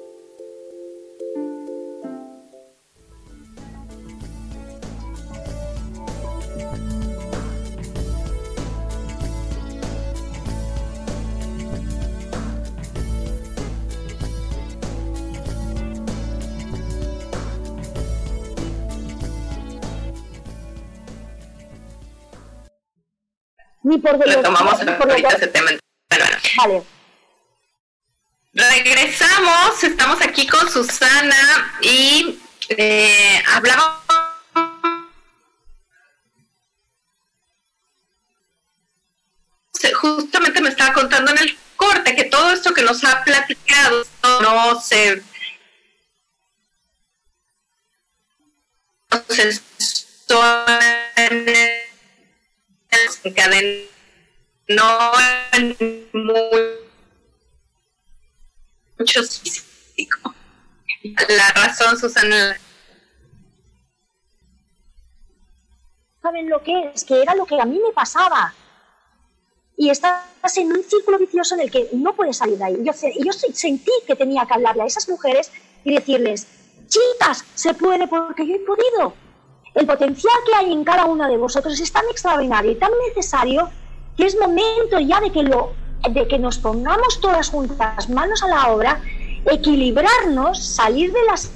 Ni por Retomamos ahorita ese tema. Vale. Regresamos, estamos aquí con Susana y eh, hablamos justamente me estaba contando en el corte que todo esto que nos ha platicado no se no se no en muchos La razón, Susana. ¿Saben lo que es? Que era lo que a mí me pasaba. Y estás en un círculo vicioso en el que no puedes salir de ahí. Yo, yo sentí que tenía que hablarle a esas mujeres y decirles, chicas, se puede porque yo he podido. El potencial que hay en cada una de vosotros es tan extraordinario y tan necesario que es momento ya de que, lo, de que nos pongamos todas juntas, manos a la obra, equilibrarnos, salir de las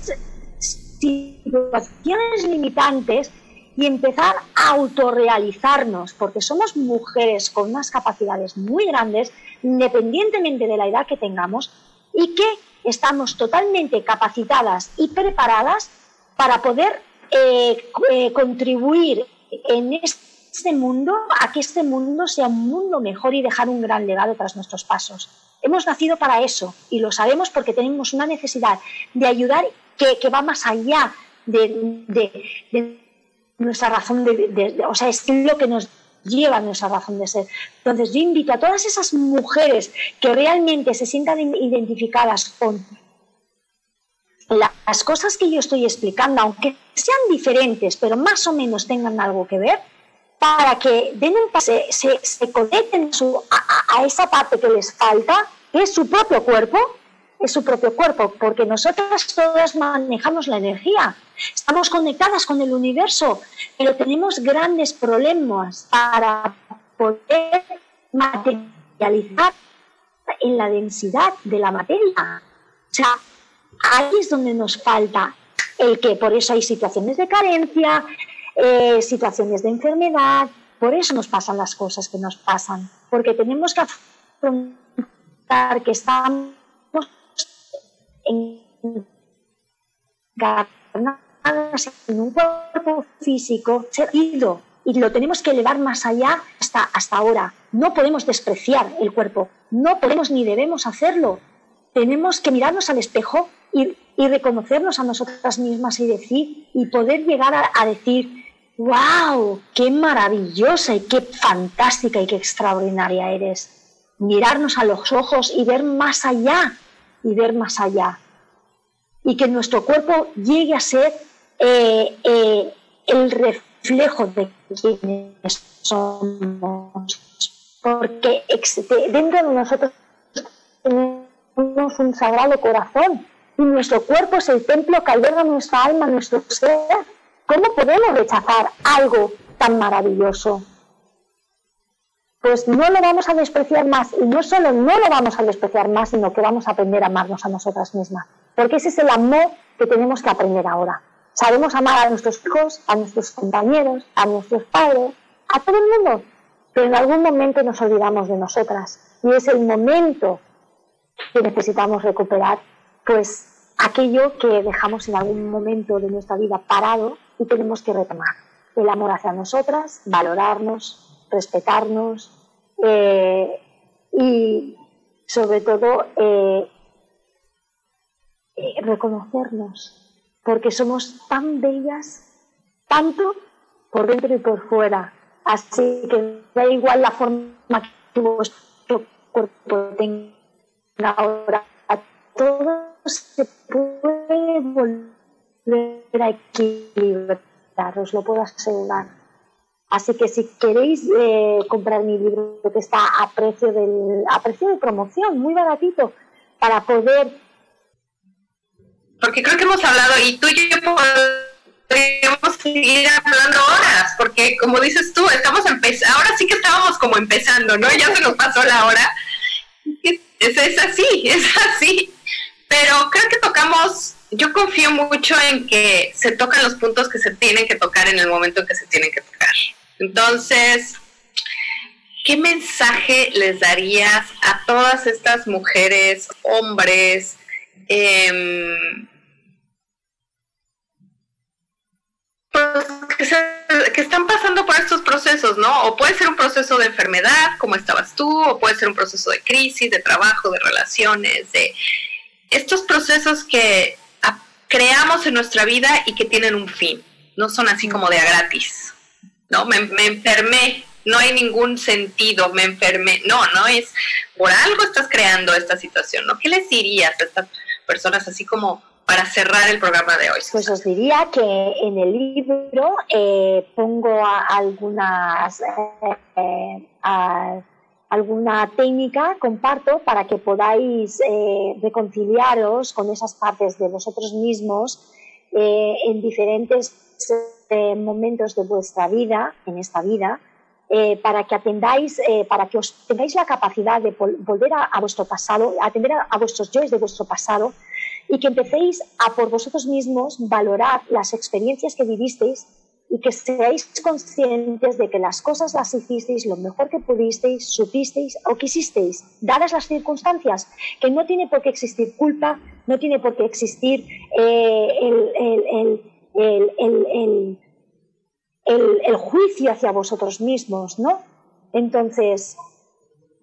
situaciones limitantes y empezar a autorrealizarnos, porque somos mujeres con unas capacidades muy grandes, independientemente de la edad que tengamos, y que estamos totalmente capacitadas y preparadas para poder eh, eh, contribuir en este mundo a que este mundo sea un mundo mejor y dejar un gran legado tras nuestros pasos. Hemos nacido para eso y lo sabemos porque tenemos una necesidad de ayudar que, va más allá de, nuestra razón de, o sea, es lo que nos lleva a nuestra razón de ser. Entonces yo invito a todas esas mujeres que realmente se sientan identificadas con las cosas que yo estoy explicando, aunque sean diferentes, pero más o menos tengan algo que ver, para que den un pase, se, conecten a, esa parte que les falta, que es su propio cuerpo, es su propio cuerpo, porque nosotras todas manejamos la energía, estamos conectadas con el universo, pero tenemos grandes problemas para poder materializar en la densidad de la materia. O sea, ahí es donde nos falta el que por eso hay situaciones de carencia, eh, situaciones de enfermedad, por eso nos pasan las cosas que nos pasan, porque tenemos que afrontar que estamos en un cuerpo físico ido y lo tenemos que elevar más allá hasta, hasta ahora. No podemos despreciar el cuerpo, no podemos ni debemos hacerlo. Tenemos que mirarnos al espejo y, reconocernos a nosotras mismas y decir y poder llegar a, a decir, wow, qué maravillosa y qué fantástica y qué extraordinaria eres. Mirarnos a los ojos y ver más allá y ver más allá. Y que nuestro cuerpo llegue a ser eh, eh, el reflejo de quienes somos. Porque dentro de nosotros tenemos un sagrado corazón y nuestro cuerpo es el templo que alberga nuestra alma, nuestro ser. ¿Cómo podemos rechazar algo tan maravilloso? pues no lo vamos a despreciar más. Y no solo no lo vamos a despreciar más, sino que vamos a aprender a amarnos a nosotras mismas. Porque ese es el amor que tenemos que aprender ahora. Sabemos amar a nuestros hijos, a nuestros compañeros, a nuestros padres, a todo el mundo. Pero en algún momento nos olvidamos de nosotras. Y es el momento que necesitamos recuperar, pues aquello que dejamos en algún momento de nuestra vida parado y tenemos que retomar. El amor hacia nosotras, valorarnos, respetarnos eh, y sobre todo eh, eh, reconocernos, porque somos tan bellas, tanto por dentro y por fuera. Así que da igual la forma que vuestro cuerpo tenga ahora, todo se puede volver a equilibrar, os lo puedo asegurar. Así que si queréis eh, comprar mi libro que está a precio, del, a precio de promoción, muy baratito, para poder... Porque creo que hemos hablado y tú y yo podemos seguir hablando horas, porque como dices tú, estamos empezando, ahora sí que estábamos como empezando, ¿no? Ya se nos pasó la hora. Es, es así, es así. Pero creo que tocamos yo confío mucho en que se tocan los puntos que se tienen que tocar en el momento en que se tienen que tocar. Entonces, ¿qué mensaje les darías a todas estas mujeres, hombres, em, pues, que, están pasando por estos procesos, ¿no? O puede ser un proceso de enfermedad, como estabas tú, o puede ser un proceso de crisis, de trabajo, de relaciones, de estos procesos que creamos en nuestra vida y que tienen un fin, no son así como de a gratis. ¿no? Me, enfermé, no hay ningún sentido, me enfermé. No, no es, por algo estás creando esta situación, ¿no? ¿Qué les dirías a estas personas así como para cerrar el programa de hoy? Pues os diría que en el libro eh, pongo algunas... Eh, alguna técnica comparto para que podáis eh, reconciliaros con esas partes de vosotros mismos en diferentes eh, momentos de vuestra vida, en esta vida, eh, para que atendáis, eh, para que os tengáis la capacidad de volver a, vuestro pasado, atender a, a, vuestros yoes de vuestro pasado y que empecéis a por vosotros mismos valorar las experiencias que vivisteis y que seáis conscientes de que las cosas las hicisteis lo mejor que pudisteis, supisteis o quisisteis, dadas las circunstancias, que no tiene por qué existir culpa, no tiene por qué existir el, el el, el, juicio hacia vosotros mismos, ¿no? Entonces,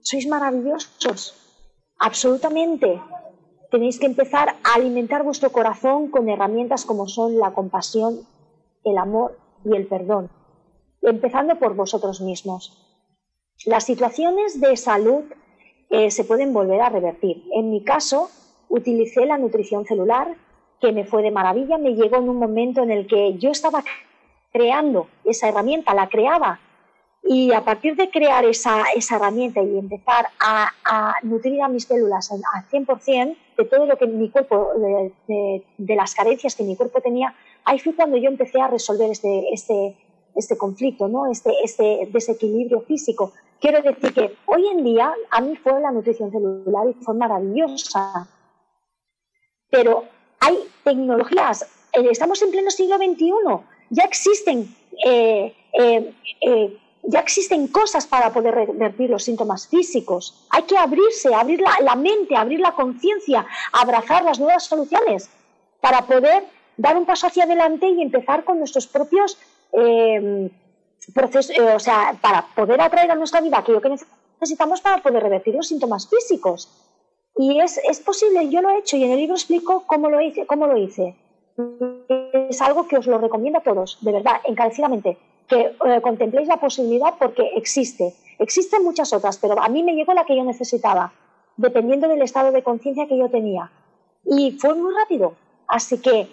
sois maravillosos, absolutamente. Tenéis que empezar a alimentar vuestro corazón con herramientas como son la compasión, el amor y el perdón, empezando por vosotros mismos. Las situaciones de salud eh, se pueden volver a revertir. En mi caso, utilicé la nutrición celular, que me fue de maravilla, me llegó en un momento en el que yo estaba creando esa herramienta, la creaba. Y a partir de crear esa, esa herramienta y empezar a, nutrir a mis células al 100%, de todo lo que mi cuerpo, de, las carencias que mi cuerpo tenía, ahí fue cuando yo empecé a resolver este, este, este conflicto, ¿no? este, este desequilibrio físico. Quiero decir que hoy en día a mí fue la nutrición celular y fue maravillosa. Pero hay tecnologías, eh, estamos en pleno siglo XXI, ya existen, eh, eh, ya existen cosas para poder revertir los síntomas físicos. Hay que abrirse, abrir la, mente, abrir la conciencia, abrazar las nuevas soluciones para poder dar un paso hacia adelante y empezar con nuestros propios procesos, o sea, para poder atraer a nuestra vida aquello que necesitamos para poder revertir los síntomas físicos. Y es, es posible, yo lo he hecho y en el libro explico cómo lo hice. Cómo lo hice. Es algo que os lo recomiendo a todos, de verdad, encarecidamente, que eh, contempléis la posibilidad porque existe. Existen muchas otras, pero a mí me llegó la que yo necesitaba, dependiendo del estado de conciencia que yo tenía. Y fue muy rápido. Así que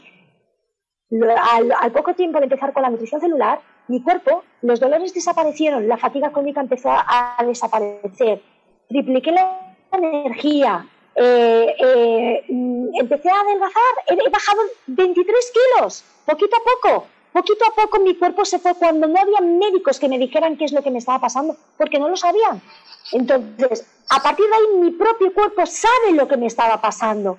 al, poco tiempo de empezar con la nutrición celular, mi cuerpo, los dolores desaparecieron, la fatiga crónica empezó a, a desaparecer, tripliqué la energía, eh, eh, empecé a adelgazar, he, bajado 23 kilos, poquito a poco, poquito a poco mi cuerpo se fue cuando no había médicos que me dijeran qué es lo que me estaba pasando, porque no lo sabían. Entonces, a partir de ahí mi propio cuerpo sabe lo que me estaba pasando.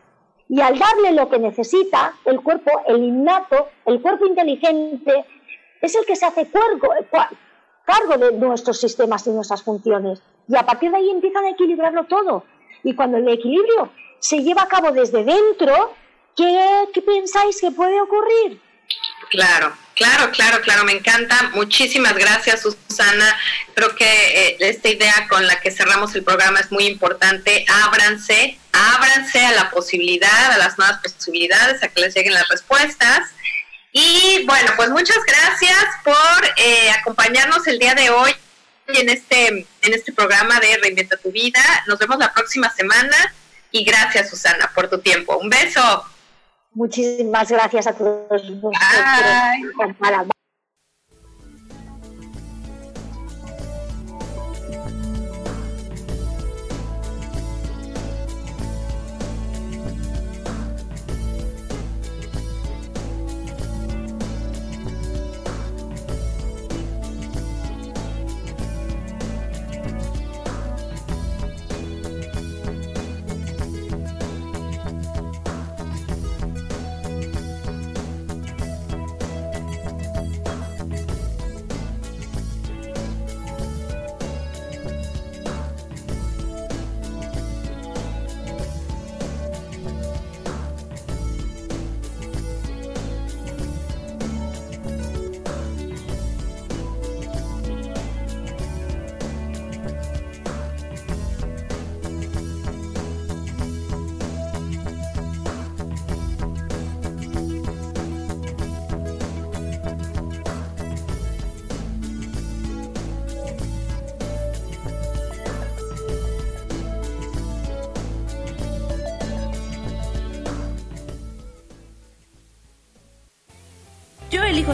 Y al darle lo que necesita, el cuerpo, el innato, el cuerpo inteligente, es el que se hace cargo, de nuestros sistemas y nuestras funciones. Y a partir de ahí empiezan a equilibrarlo todo. Y cuando el equilibrio se lleva a cabo desde dentro, ¿qué, qué pensáis que puede ocurrir? Claro, claro, claro, claro, me encanta. Muchísimas gracias, Susana. Creo que eh, esta idea con la que cerramos el programa es muy importante. Ábranse, ábranse a la posibilidad, a las nuevas posibilidades, a que les lleguen las respuestas. Y bueno, pues muchas gracias por eh, acompañarnos el día de hoy en este, en este programa de Reinventa tu Vida. Nos vemos la próxima semana y gracias Susana por tu tiempo. Un beso. Muchísimas gracias a todos.